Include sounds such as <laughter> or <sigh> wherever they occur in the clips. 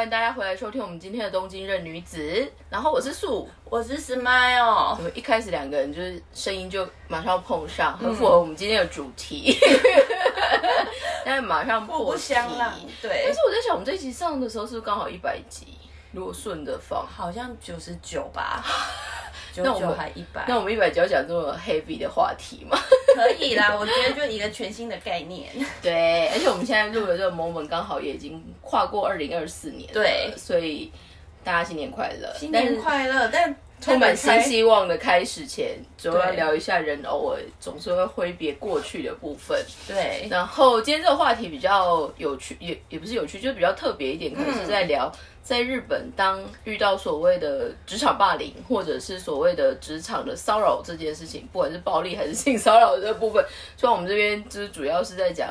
欢迎大家回来收听我们今天的东京任女子。然后我是素，我是 Smile，我们一开始两个人就是声音就马上碰上，很符合我们今天的主题。<laughs> 但是马上破不相了，对但是。我在想，我们这一集上的时候是不是刚好一百集？如果顺着放，好像九十九吧，<laughs> 九九那我们还一百，那我们一百集要讲这么 heavy 的话题吗？可以啦。<laughs> 我觉得就一个全新的概念，<laughs> 对，而且我们现在录的这个 moment 刚好也已经跨过二零二四年了，对。所以大家新年快乐，新年快乐，但充满新希望的开始前，总要聊一下人偶尔总是会挥别过去的部分。对，然后今天这个话题比较有趣，也也不是有趣，就是比较特别一点，可能是在聊在日本当遇到所谓的职场霸凌，或者是所谓的职场的骚扰这件事情，不管是暴力还是性骚扰的这部分，所以我们这边就是主要是在讲。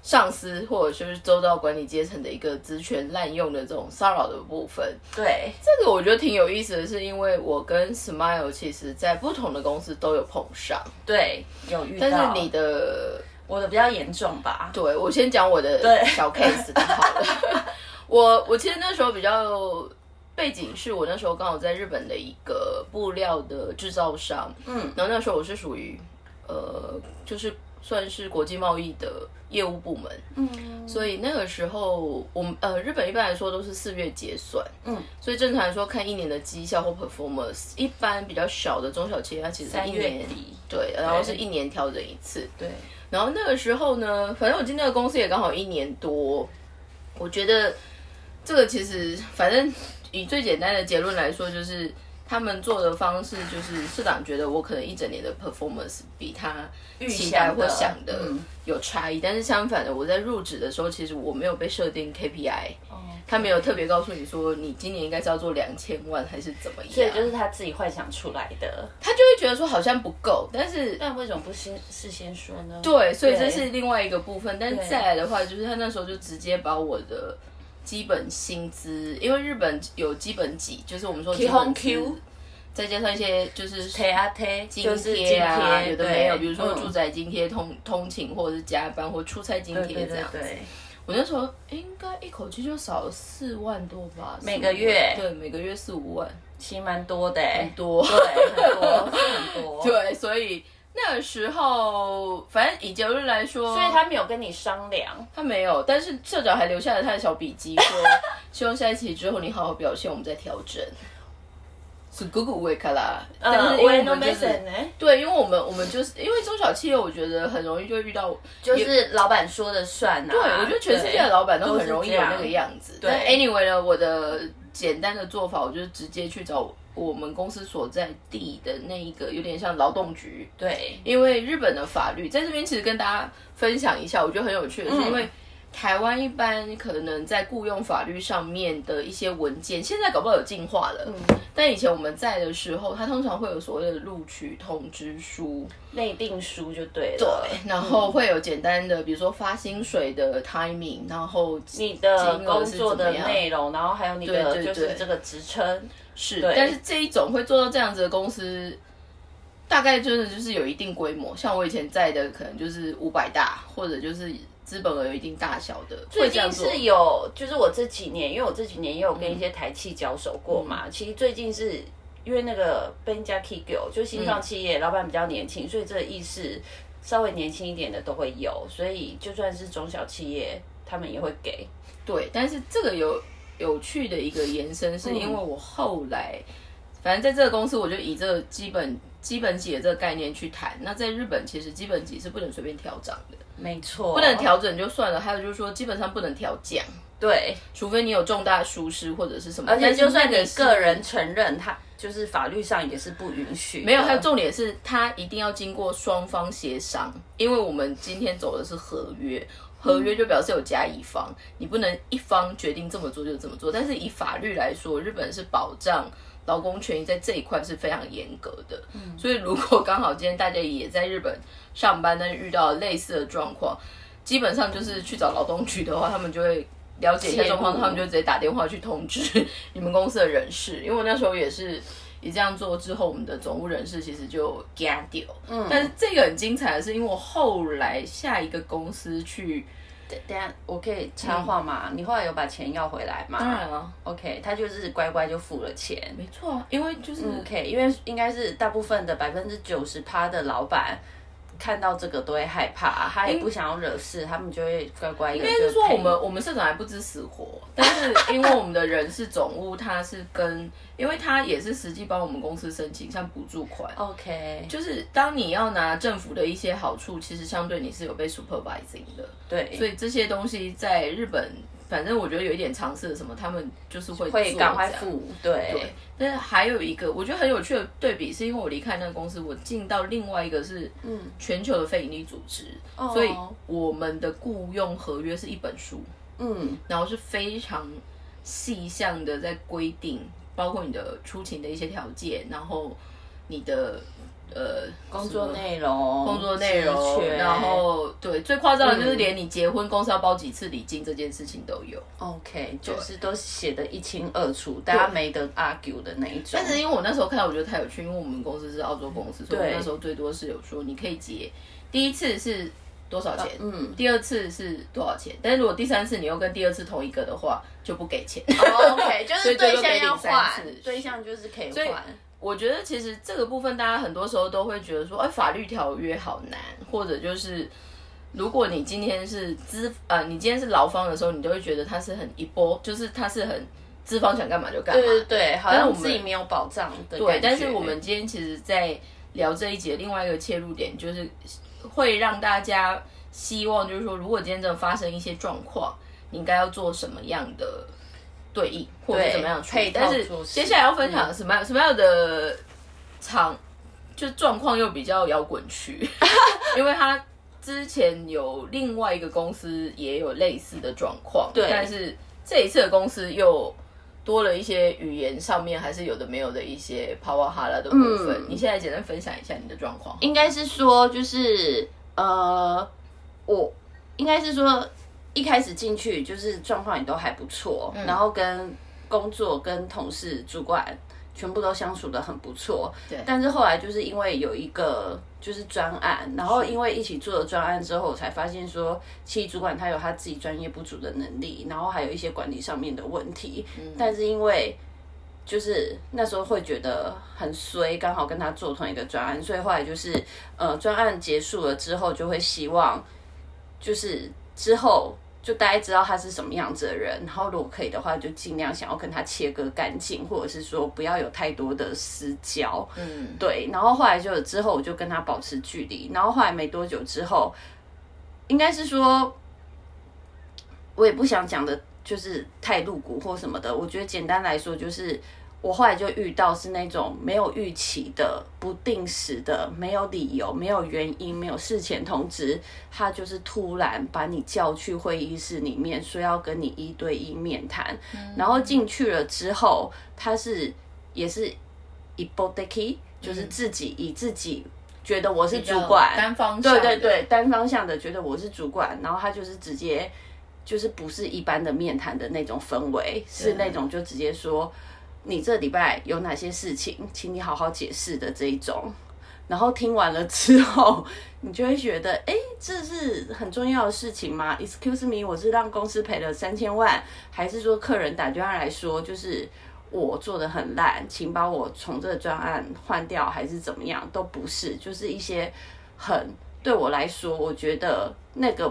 上司或者就是周遭管理阶层的一个职权滥用的这种骚扰的部分，对，这个我觉得挺有意思的是，因为我跟 Smile 其实在不同的公司都有碰上，对，有遇到。但是你的我的比较严重吧？对我先讲我的对小 case 的好了。<laughs> 我我其实那时候比较背景是我那时候刚好在日本的一个布料的制造商，嗯，然后那时候我是属于呃就是算是国际贸易的业务部门，嗯，所以那个时候我们呃日本一般来说都是四月结算，嗯，所以正常来说看一年的绩效或 performance，一般比较小的中小企业它其实一年底，对，然后是一年调整一次，对，然后那个时候呢，反正我进那个公司也刚好一年多，我觉得这个其实反正以最简单的结论来说，就是他们做的方式就是社长觉得我可能一整年的 performance 比他期待或想的嗯有差异，但是相反的，我在入职的时候，其实我没有被设定 KPI，哦他没有特别告诉你说你今年应该是要做两千万还是怎么样，所以就是他自己幻想出来的。他就会觉得说好像不够，但是但为什么不先事先说呢？对，所以这是另外一个部分。但对再来的话，就是他那时候就直接把我的基本薪资，因为日本有基本给，就是我们说基本 Q 资，再加上一些就是贴啊贴，津贴啊，贴，有的没有，比如说嗯住宅津贴、通通勤或者是加班或出差津贴这样子。对对，我那时候应该一口气就少了四万多吧，每个月对，每个月四五万，其实蛮多的很，多。对，很多，是很多。<laughs> 对，所以那个时候，反正以结论来说，所以他没有跟你商量，他没有，但是社长还留下了他的小笔记，说希望下一期之后你好好表现，我们再调整。是 Google 维卡啦，但是因为我们就是、呢，对，因为我们我们就是因为中小企业，我觉得很容易就会遇到，就是老板说的算啊。对我觉得全世界的老板都很容易有那个样子。对但 anyway 呢，我的简单的做法，我就是直接去找我们公司所在地的那一个有点像劳动局，对。因为日本的法律在这边其实跟大家分享一下，我觉得很有趣的是，嗯因为台湾一般可能在雇佣法律上面的一些文件，现在搞不好有进化了，但以前我们在的时候，它通常会有所谓的录取通知书，内定书就对了。对，然后会有简单的，比如说发薪水的 timing，然后你的工作的内容，然后还有你的就是这个职称，是，但是这一种会做到这样子的公司，大概真的就是有一定规模。像我以前在的，可能就是五百大，或者就是资本额有一定大小的，最。近是有，就是我这几年，因为我这几年也有跟一些台企交手过嘛。嗯其实最近是因为那个 Benja k i g o 就新创企业、老板比较年轻，所以这个意识稍微年轻一点的都会有，所以就算是中小企业，他们也会给。对，但是这个有有趣的一个延伸，是因为我后来，反正在这个公司，我就以这个基本基本级的这个概念去谈。那在日本，其实基本级是不能随便调涨的，没错，不能调整就算了，还有就是说，基本上不能调降。对，除非你有重大疏失或者是什么，而且就算你个人承认，他就是法律上也是不允许。没有，还有重点是，他一定要经过双方协商，因为我们今天走的是合约，合约就表示有甲乙方，你不能一方决定这么做就这么做。但是以法律来说，日本是保障劳工权益在这一块是非常严格的。嗯所以如果刚好今天大家也在日本上班，但是遇到类似的状况，基本上就是去找劳动局的话，他们就会。了解一下状况，他们就直接打电话去通知 <laughs> 你们公司的人事，因为我那时候也是一这样做之后，我们的总务人事其实就 get 掉。嗯，但是这个很精彩的是，因为我后来下一个公司去等等下我可以插话吗？你后来有把钱要回来吗？当然了，OK，他就是乖乖就付了钱。没错啊，因为就是、OK，因为应该是大部分的百分之九十趴的老板看到这个都会害怕，他也不想要惹事，他们就会乖乖的。应该是说我们我们社长还不知死活，但是因为我们的人事总务他是跟，因为他也是实际帮我们公司申请像补助款，OK，就是当你要拿政府的一些好处，其实相对你是有被 supervising 的，对，所以这些东西在日本，反正我觉得有一点尝试的什么，他们就是会做会赶快付，对对，但是还有一个我觉得很有趣的对比，是因为我离开那个公司，我进到另外一个是嗯全球的非营利组织，哦所以我们的雇佣合约是一本书，嗯然后是非常细项的在规定，包括你的出勤的一些条件，然后你的呃工作内容、工作内容然后对最夸张的就是连你结婚公司要包几次礼金这件事情都有。OK，就是都写的一清二楚，大家没得 argue 的那一种。但是因为我那时候看到，我觉得太有趣，因为我们公司是澳洲公司，所以我那时候最多是有说你可以结第一次是多少钱，嗯第二次是多少钱，但是如果第三次你又跟第二次同一个的话，就不给钱。哦 OK，就是 <laughs> 对象要换次，对象就是可以以换。我觉得其实这个部分，大家很多时候都会觉得说，哎，法律条约好难，或者就是如果你今天是资呃，你今天是劳方的时候，你就会觉得它是很一波，就是它是很资方想干嘛就干嘛。对对对，好像我们自己没有保障的对，但是我们今天其实，在聊这一节另外一个切入点，就是会让大家希望，就是说，如果今天真的发生一些状况，你应该要做什么样的对应，或者怎么样去。配但是接下来要分享什么样、什么样的场，就状况又比较摇滚区，<laughs> 因为他之前有另外一个公司也有类似的状况，对但是这一次的公司又多了一些语言上面还是有的没有的一些帕瓦哈拉的部分。嗯你现在简单分享一下你的状况。应该是说，就是呃，我应该是说一开始进去就是状况也都还不错，然后跟工作跟同事、主管全部都相处的很不错。对但是后来就是因为有一个就是专案，然后因为一起做了专案之后，我才发现说，其实主管他有他自己专业不足的能力，然后还有一些管理上面的问题。但是因为就是那时候会觉得很衰，刚好跟他做同一个专案，所以后来就是呃专案结束了之后，就会希望就是之后就大家知道他是什么样子的人，然后如果可以的话，就尽量想要跟他切割干净，或者是说不要有太多的私交。嗯，对，然后后来就之后我就跟他保持距离，然后后来没多久之后，应该是说，我也不想讲的，就是太露骨或什么的。我觉得简单来说，就是我后来就遇到是那种没有预期的、不定时的、没有理由、没有原因、没有事前通知，他就是突然把你叫去会议室里面，说要跟你一对一面谈，然后进去了之后，他是也是一波 d e k 就是自己以自己觉得我是主管，单方对向的对对，单方向的觉得我是主管，然后他就是直接就是不是一般的面谈的那种氛围，是那种就直接说你这礼拜有哪些事情，请你好好解释的这一种。然后听完了之后，<laughs> 你就会觉得，哎，这是很重要的事情吗？Excuse me，我是让公司赔了三千万，还是说客人打电话来说，就是我做的很烂，请把我从这个专案换掉，还是怎么样？都不是，就是一些很对我来说，我觉得那个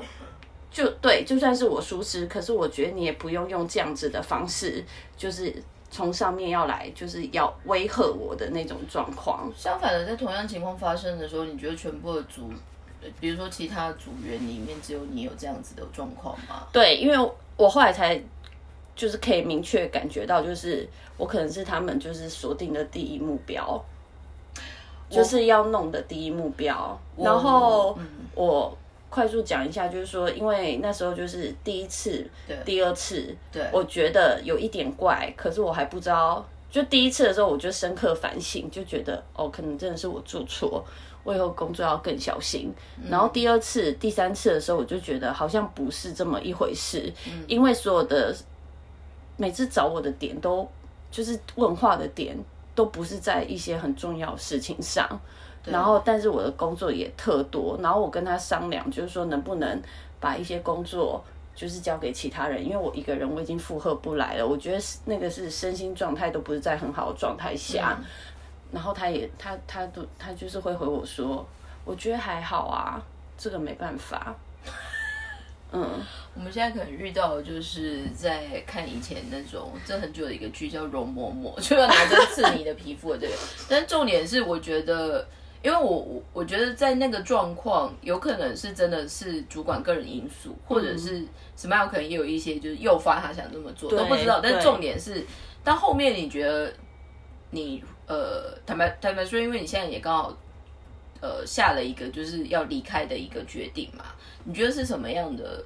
就对，就算是我疏失，可是我觉得你也不用用这样子的方式，就是从上面要来，就是要威吓我的那种状况。相反的，在同样情况发生的时候，你觉得全部的组，呃比如说其他组员里面只有你有这样子的状况吗？对，因为我后来才就是可以明确感觉到，就是我可能是他们就是锁定的第一目标，就是要弄的第一目标。然后我快速讲一下，就是说，因为那时候就是第一次、第二次，对我觉得有一点怪，可是我还不知道。就第一次的时候，我就深刻反省，就觉得哦，可能真的是我做错，我以后工作要更小心。然后第二次、第三次的时候，我就觉得好像不是这么一回事，因为所有的每次找我的点都就是问话的点，都不是在一些很重要的事情上。然后，但是我的工作也特多，然后我跟他商量，就是说能不能把一些工作就是交给其他人，因为我一个人我已经负荷不来了。我觉得是那个是身心状态都不是在很好的状态下，然后他也他他都他就是会回我说，我觉得还好啊，这个没办法。<laughs> 嗯，我们现在可能遇到的就是在看以前那种这很久的一个剧叫《容嬷嬷》，就要拿针刺你的皮肤的这个。但重点是，我觉得，因为我我我觉得在那个状况，有可能是真的是主管个人因素，或者是什么样，可能也有一些就是诱发他想这么做，都不知道。但重点是，到后面你觉得你呃坦白坦白说，因为你现在也刚好呃下了一个就是要离开的一个决定嘛。你觉得是什么样的？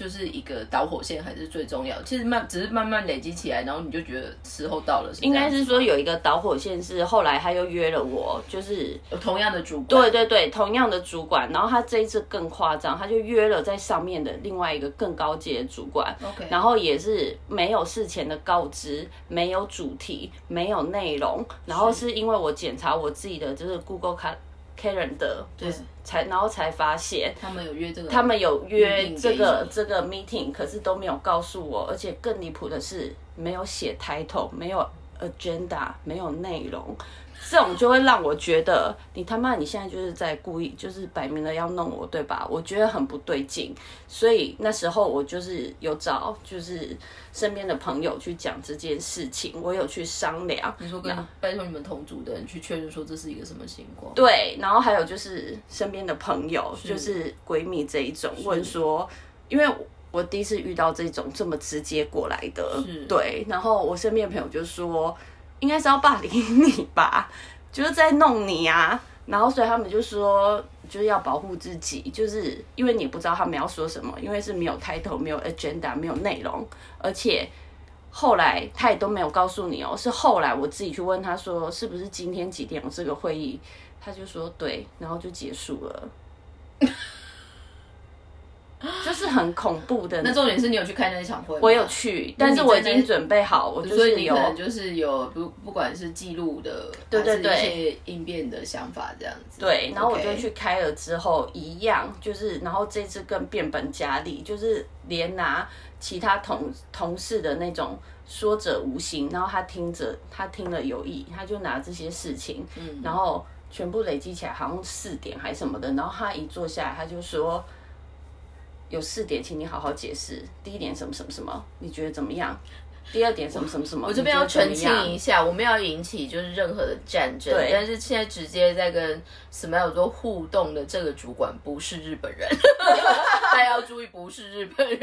就是一个导火线还是最重要？其实慢只是慢慢累积起来，然后你就觉得时候到了。应该是说有一个导火线是后来他又约了我，就是有同样的主管。对对对，同样的主管。然后他这一次更夸张，他就约了在上面的另外一个更高阶的主管。OK。然后也是没有事前的告知，没有主题，没有内容。然后是因为我检查我自己的就是 Google 卡。Karen 的，对，才然后才发现他们有约这个，他们有约这个这个 meeting，可是都没有告诉我，而且更离谱的是没有写 title，没有 agenda，没有内容。这种就会让我觉得，你他妈你现在就是在故意，就是摆明了要弄我，对吧？我觉得很不对劲，所以那时候我就是有找，就是身边的朋友去讲这件事情，我有去商量。你说跟拜托你们同组的人去确认说这是一个什么情况？对，然后还有就是身边的朋友，就是闺蜜这一种问说，因为我第一次遇到这种这么直接过来的，对，然后我身边的朋友就说。应该是要霸凌你吧，<laughs> 就是在弄你啊，然后所以他们就说就是要保护自己，就是因为你不知道他们要说什么，因为是没有抬头、没有 agenda、没有内容，而且后来他也都没有告诉你哦，是后来我自己去问他说是不是今天几点有这个会议，他就说对，然后就结束了。<laughs> 就是很恐怖的。那重点是你有去开那一场会吗？我有去，但是我已经准备好，我就是有，就是有不不管是记录的，对对对，一些应变的想法这样子。对，然后我就去开了之后，一样就是，然后这次更变本加厉，就是连拿其他同同事的那种说者无心，然后他听着他听了有意，他就拿这些事情，嗯，然后全部累积起来，好像四点还什么的，然后他一坐下来，他就说。有四点，请你好好解释。第一点什么什么什么，你觉得怎么样？第二点什么什么什么，我这边要澄清一下，我们要引起就是任何的战争。对，但是现在直接在跟 Smile 做互动的这个主管不是日本人，<laughs> 大家要注意，不是日本人。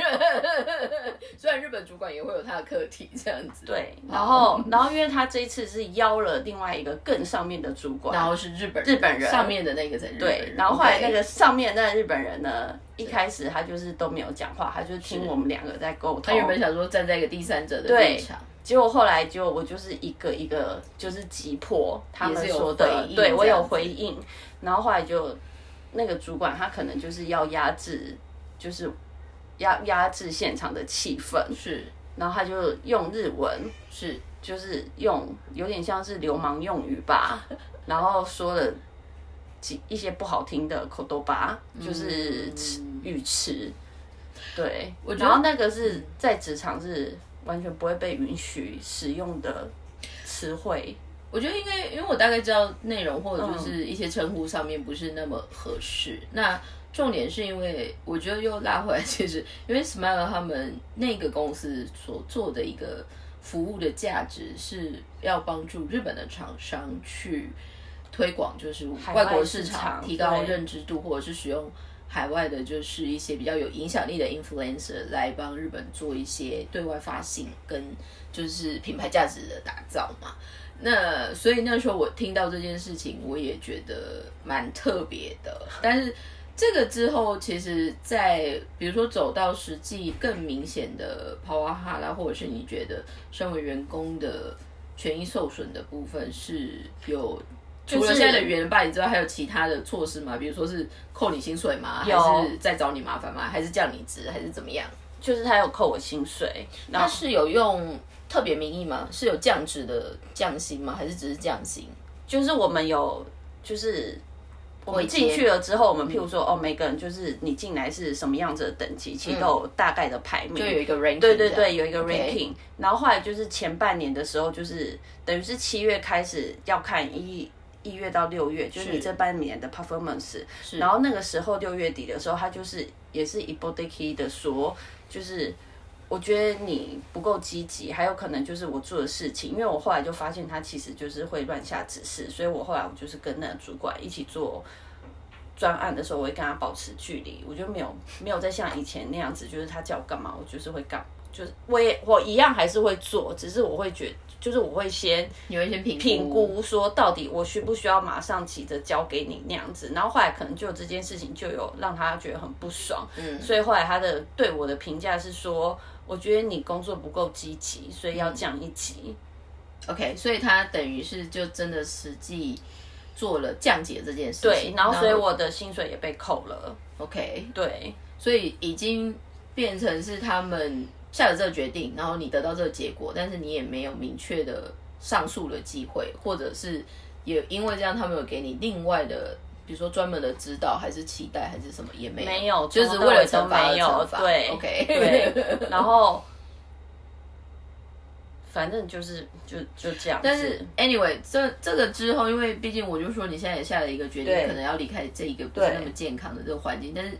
虽然日本主管也会有他的课题这样子。对，然后然后因为他这一次是邀了另外一个更上面的主管，然后是日本日本人上面的那个在日本。对，然后后来那个上面那个日本人呢？一开始他就是都没有讲话，他就听我们两个在沟通。他原本想说站在一个第三者的立场，结果后来就我就是一个一个就是急迫他们说的，对我有回应。然后后来就那个主管他可能就是要压制，就是压压制现场的气氛，是。然后他就用日文，是，就是用有点像是流氓用语吧，<laughs> 然后说了。几一些不好听的口头吧，就是语词，对，我觉得那个是在职场是完全不会被允许使用的词汇。我觉得应该，因为我大概知道内容或者就是一些称呼上面不是那么合适。那重点是因为我觉得又拉回来，其实因为 Smile 他们那个公司所做的一个服务的价值是要帮助日本的厂商去。推广就是外国市场，提高认知度，或者是使用海外的，就是一些比较有影响力的 influencer 来帮日本做一些对外发行跟就是品牌价值的打造嘛。那所以那时候我听到这件事情，我也觉得蛮特别的。但是这个之后，其实，在比如说走到实际更明显的 power 哈啦，或者是你觉得身为员工的权益受损的部分是有。除了现在的原霸凌之外，还有其他的措施吗？比如说是扣你薪水吗？还是再找你麻烦吗？还是降你职？还是怎么样？就是他有扣我薪水，那是有用特别名义吗？是有降职的降薪吗？还是只是降薪？就是我们有，就是我们进去了之后，我们譬如说，哦，每个人就是你进来是什么样子的等级，其实都有大概的排名，就有一个 ranking，对对对，有一个 ranking。然后后来就是前半年的时候，就是等于是七月开始要看一一月到六月，就是你这半年的 performance。然后那个时候六月底的时候，他就是也是一波 d key 的说，就是我觉得你不够积极，还有可能就是我做的事情，因为我后来就发现他其实就是会乱下指示，所以我后来我就是跟那个主管一起做。专案的时候，我会跟他保持距离，我就没有没有再像以前那样子，就是他叫我干嘛，我就是会干，就是我也我一样还是会做，只是我会觉，就是我会先你会先评评估说到底我需不需要马上急着交给你那样子，然后后来可能就这件事情就有让他觉得很不爽，嗯，所以后来他的对我的评价是说，我觉得你工作不够积极，所以要降一级。OK，所以他等于是就真的实际。做了降解这件事情，对，然后所以我的薪水也被扣了。OK，对，所以已经变成是他们下了这个决定，然后你得到这个结果，但是你也没有明确的上诉的机会，或者是也因为这样，他们有给你另外的，比如说专门的指导，还是期待，还是什么也没有，没有，就是为了惩罚而惩罚。对，OK，对，然后。反正就是就就这样，但是 anyway，这这个之后，因为毕竟我就说你现在也下了一个决定，可能要离开这一个不是那么健康的这个环境，但是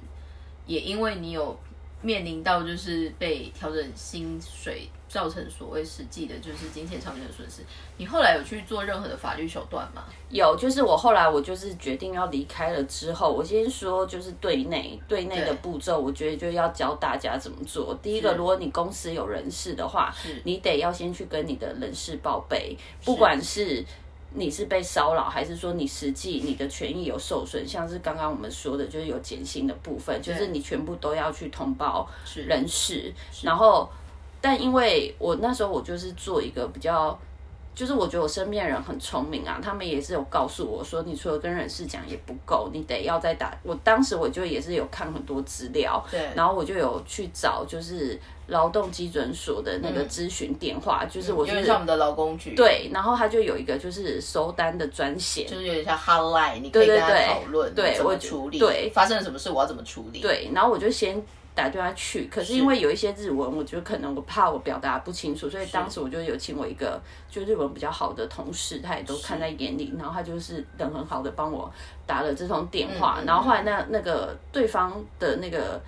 也因为你有面临到就是被调整薪水。造成所谓实际的，就是金钱上面的损失。你后来有去做任何的法律手段吗？有，就是我后来我就是决定要离开了之后，我先说就是对内对内的步骤，我觉得就要教大家怎么做。第一个，如果你公司有人事的话，你得要先去跟你的人事报备，不管是你是被骚扰，还是说你实际你的权益有受损，像是刚刚我们说的，就是有减薪的部分，就是你全部都要去通报人事，然后。但因为我那时候我就是做一个比较，就是我觉得我身边人很聪明啊，他们也是有告诉我说，你除了跟人事讲也不够，你得要再打。我当时我就也是有看很多资料，对，然后我就有去找就是劳动基准所的那个咨询电话，就是我就是我们的劳工局，对，然后他就有一个就是收单的专线，就是有点像 hotline，你可以跟他讨论，对，怎么处理，对，发生了什么事我要怎么处理，对，然后我就先。打电话去，可是因为有一些日文，我觉得可能我怕我表达不清楚，所以当时我就有请我一个就日文比较好的同事，他也都看在眼里，然后他就是人很好的帮我打了这通电话，然后后来那那个对方的那个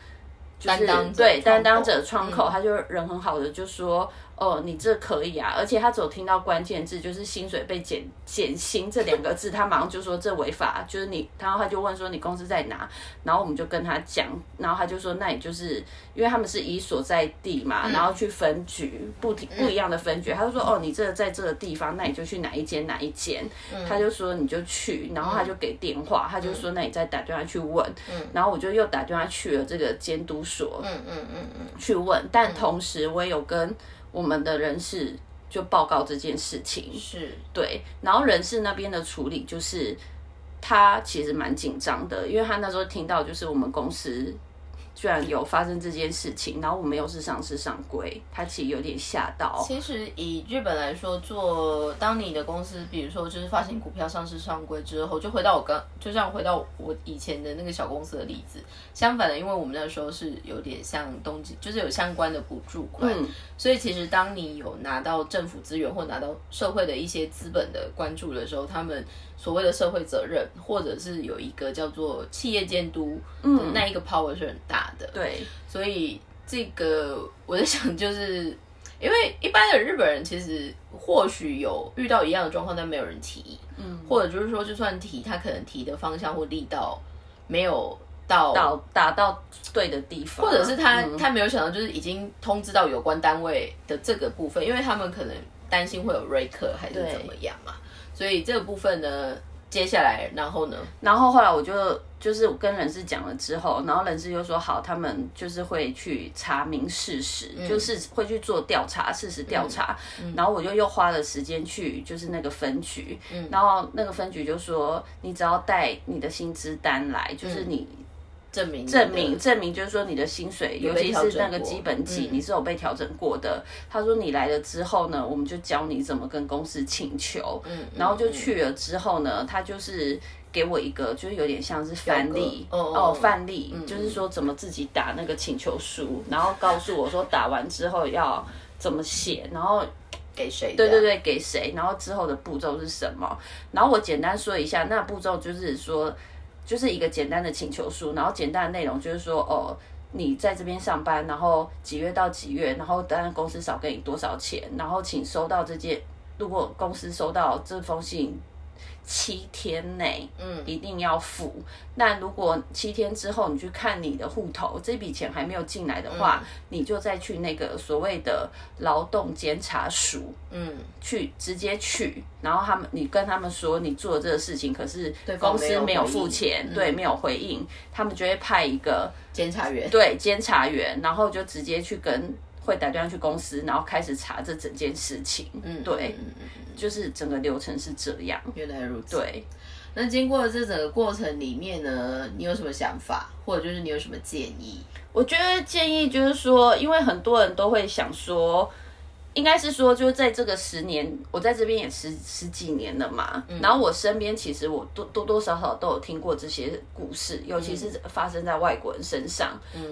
就是对担当者窗口，他就人很好的就说。哦，你这可以啊，而且他只有听到关键字，就是薪水被减减薪这两个字，他马上就说这违法，就是你，然后他就问说你公司在哪，然后我们就跟他讲，然后他就说那你就是因为他们是以所在地嘛，然后去分局不不一样的分局，他就说哦你这在这个地方，那你就去哪一间哪一间，他就说你就去，然后他就给电话，他就说那你再打电话去问，然后我就又打电话去了这个监督所，嗯嗯嗯嗯，去问，但同时我也有跟。我们的人事就报告这件事情，是对，然后人事那边的处理就是他其实蛮紧张的，因为他那时候听到就是我们公司。居然有发生这件事情，然后我们又是上市上柜，他其实有点吓到。其实以日本来说，做当你的公司，比如说就是发行股票上市上柜之后，就回到我刚，就像回到我以前的那个小公司的例子。相反的，因为我们那时候是有点像东京，就是有相关的补助款，所以其实当你有拿到政府资源或拿到社会的一些资本的关注的时候，他们。所谓的社会责任，或者是有一个叫做企业监督嗯那一个 power 是很大的。对，所以这个我在想，就是因为一般的日本人其实或许有遇到一样的状况，但没有人提。嗯，或者就是说，就算提，他可能提的方向或力道没有到到达到对的地方，或者是他他没有想到，就是已经通知到有关单位的这个部分，因为他们可能担心会有瑞克还是怎么样嘛。所以这个部分呢，接下来然后呢？然后后来我就就是跟人事讲了之后，然后人事就说好，他们就是会去查明事实，就是会去做调查，事实调查。然后我就又花了时间去，就是那个分局，然后那个分局就说，你只要带你的薪资单来，就是你。证明证明证明，就是说你的薪水，尤其是那个基本级，你是有被调整过的。他说你来了之后呢，我们就教你怎么跟公司请求。嗯，然后就去了之后呢，他就是给我一个就是有点像是范例哦哦范例，就是说怎么自己打那个请求书，然后告诉我说打完之后要怎么写，然后给谁？对对，对，给谁，然后之后的步骤是什么？然后我简单说一下，那步骤就是说，就是一个简单的请求书，然后简单的内容就是说，哦，你在这边上班，然后几月到几月，然后当然公司少给你多少钱，然后请收到这件，如果公司收到这封信。七天内，嗯，一定要付。那如果七天之后你去看你的户头，这笔钱还没有进来的话，你就再去那个所谓的劳动监察署，嗯，去直接去，然后他们你跟他们说你做这个事情，可是公司没有付钱，对，没有回应，他们就会派一个监察员，对，监察员，然后就直接去跟会打电话去公司，然后开始查这整件事情，嗯，对。就是整个流程是这样，原来如此。对，那经过这整个过程里面呢，你有什么想法，或者就是你有什么建议？我觉得建议就是说，因为很多人都会想说。应该是说，就是在这个十年，我在这边也十十几年了嘛。然后我身边其实我多多多少少都有听过这些故事，尤其是发生在外国人身上。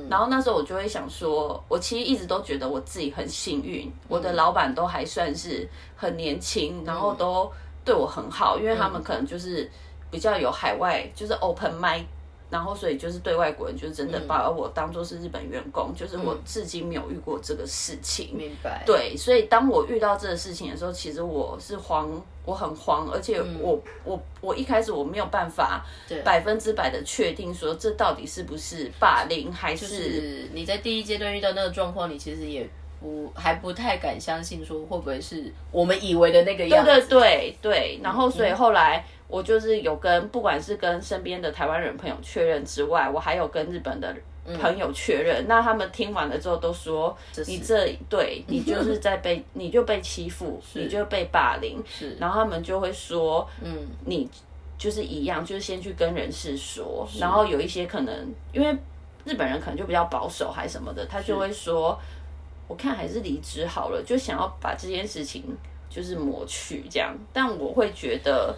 然后那时候我就会想说，我其实一直都觉得我自己很幸运，我的老板都还算是很年轻，然后都对我很好，因为他们可能就是比较有海外，就是 open mind。然后，所以就是对外国人，就是真的把我当做是日本员工，就是我至今没有遇过这个事情。明白。对，所以当我遇到这个事情的时候，其实我是慌，我很慌，而且我我我一开始我没有办法百分之百的确定说这到底是不是霸凌，还是你在第一阶段遇到那个状况，你其实也不还不太敢相信说会不会是我们以为的那个样子。对对对对。然后，所以后来。我就是有跟，不管是跟身边的台湾人朋友确认之外，我还有跟日本的朋友确认。那他们听完了之后都说：“你这对你就是在被，你就被欺负，你就被霸凌。”是，然后他们就会说：“嗯，你就是一样，就是先去跟人事说。”然后有一些可能，因为日本人可能就比较保守还什么的，他就会说：“我看还是离职好了。”就想要把这件事情就是抹去这样。但我会觉得。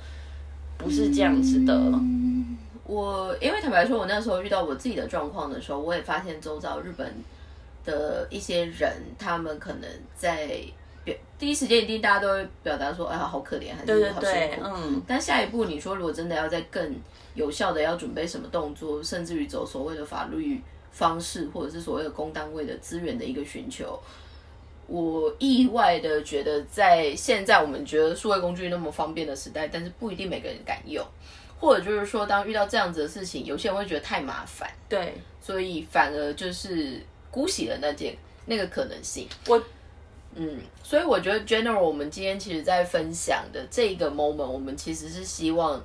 不是这样子的。我因为坦白说，我那时候遇到我自己的状况的时候，我也发现周遭日本的一些人，他们可能在表第一时间一定大家都会表达说：“哎呀，好可怜，还是好辛苦。”嗯。但下一步，你说如果真的要在更有效的要准备什么动作，甚至于走所谓的法律方式，或者是所谓的公单位的资源的一个寻求。我意外的觉得，在现在我们觉得数位工具那么方便的时代，但是不一定每个人敢用，或者就是说，当遇到这样子的事情，有些人会觉得太麻烦，对，所以反而就是姑息了那件那个可能性。我，嗯，所以我觉得 general，我们今天其实在分享的这个 moment，我们其实是希望，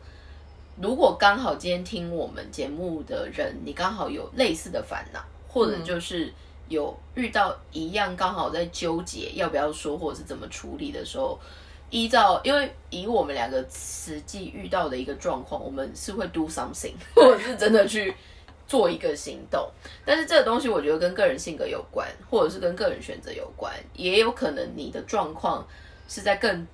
如果刚好今天听我们节目的人，你刚好有类似的烦恼，或者就是。有遇到一样刚好在纠结要不要说或者是怎么处理的时候，依照因为以我们两个实际遇到的一个状况，我们是会 do something，<laughs> 或者是真的去做一个行动。但是这个东西我觉得跟个人性格有关，或者是跟个人选择有关，也有可能你的状况是在更。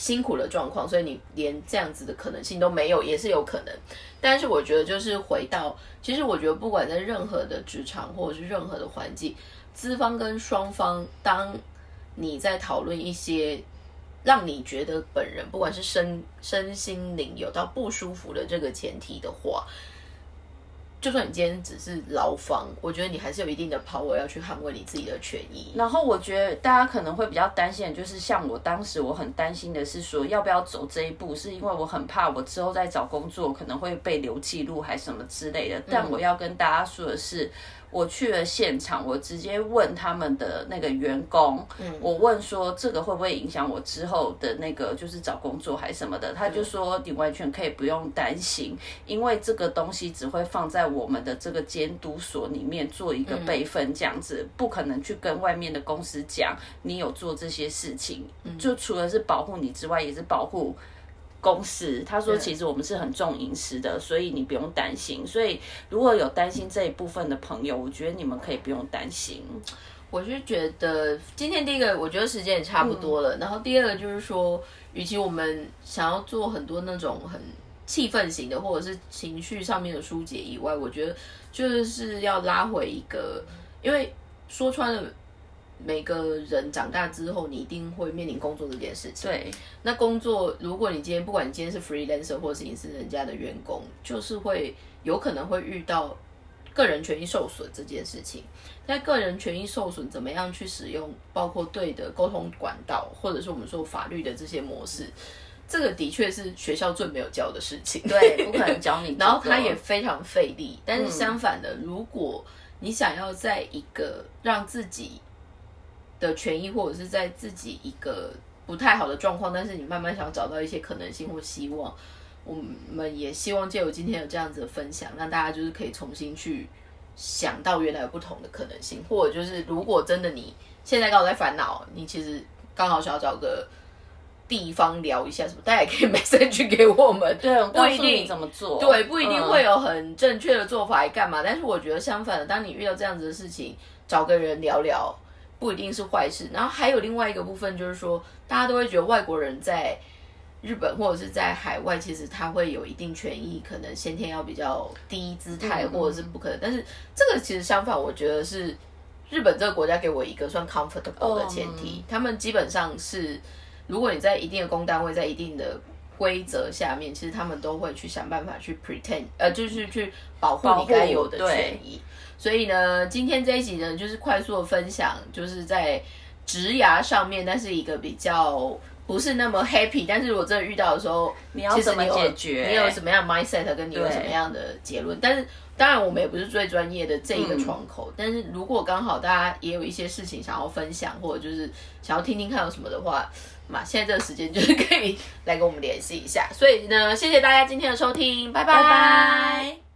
辛苦的状况，所以你连这样子的可能性都没有，也是有可能。但是我觉得，就是回到，其实我觉得，不管在任何的职场或者是任何的环境，资方跟双方，当你在讨论一些让你觉得本人不管是身身心灵有到不舒服的这个前提的话。就算你今天只是牢房，我觉得你还是有一定的 power 要去捍卫你自己的权益。然后我觉得大家可能会比较担心，就是像我当时我很担心的是说，要不要走这一步，是因为我很怕我之后再找工作可能会被留记录还是什么之类的。但我要跟大家说的是。我去了现场，我直接问他们的那个员工，我问说这个会不会影响我之后的那个就是找工作还是什么的，他就说你完全可以不用担心，因为这个东西只会放在我们的这个监督所里面做一个备份，这样子不可能去跟外面的公司讲你有做这些事情，就除了是保护你之外，也是保护。公司他说，其实我们是很重饮食的，所以你不用担心。所以如果有担心这一部分的朋友，我觉得你们可以不用担心。我是觉得今天第一个，我觉得时间也差不多了。然后第二个就是说，与其我们想要做很多那种很气氛型的或者是情绪上面的疏解以外，我觉得就是要拉回一个，因为说穿了。每个人长大之后，你一定会面临工作这件事情。对，那工作，如果你今天不管你今天是 freelancer 或者是你是人家的员工，就是会有可能会遇到个人权益受损这件事情。在个人权益受损，怎么样去使用包括对的沟通管道，或者是我们说法律的这些模式，这个的确是学校最没有教的事情。对，不可能教你。<laughs> 然后他也非常费力。但是相反的，如果你想要在一个让自己的权益，或者是在自己一个不太好的状况，但是你慢慢想找到一些可能性或希望，我们也希望借由今天有这样子的分享，让大家就是可以重新去想到原来有不同的可能性，或者就是如果真的你现在刚好在烦恼，你其实刚好想要找个地方聊一下什么，大家也可以 <laughs> message 给我们，对，不一定怎么做，对，不一定会有很正确的做法来干嘛，但是我觉得相反的，当你遇到这样子的事情，找个人聊聊。不一定是坏事，然后还有另外一个部分，就是说大家都会觉得外国人在日本或者是在海外，其实他会有一定权益，可能先天要比较低姿态，或者是不可能。但是这个其实相反，我觉得是日本这个国家给我一个算 comfortable 的前提，他们基本上是，如果你在一定的工单位，在一定的规则下面，其实他们都会去想办法去 pretend，呃，就是去保护你该有的权益。所以呢，今天这一集呢，就是快速的分享，就是在植牙上面，但是一个比较不是那么 happy。但是如果真的遇到的时候，你要怎么解决？你有什么样 mindset，跟你有什么样的结论？但是当然，我们也不是最专业的这一个窗口。但是如果刚好大家也有一些事情想要分享，或者就是想要听听看有什么的话，嘛，现在这个时间就是可以来跟我们联系一下。所以呢，谢谢大家今天的收听，拜拜。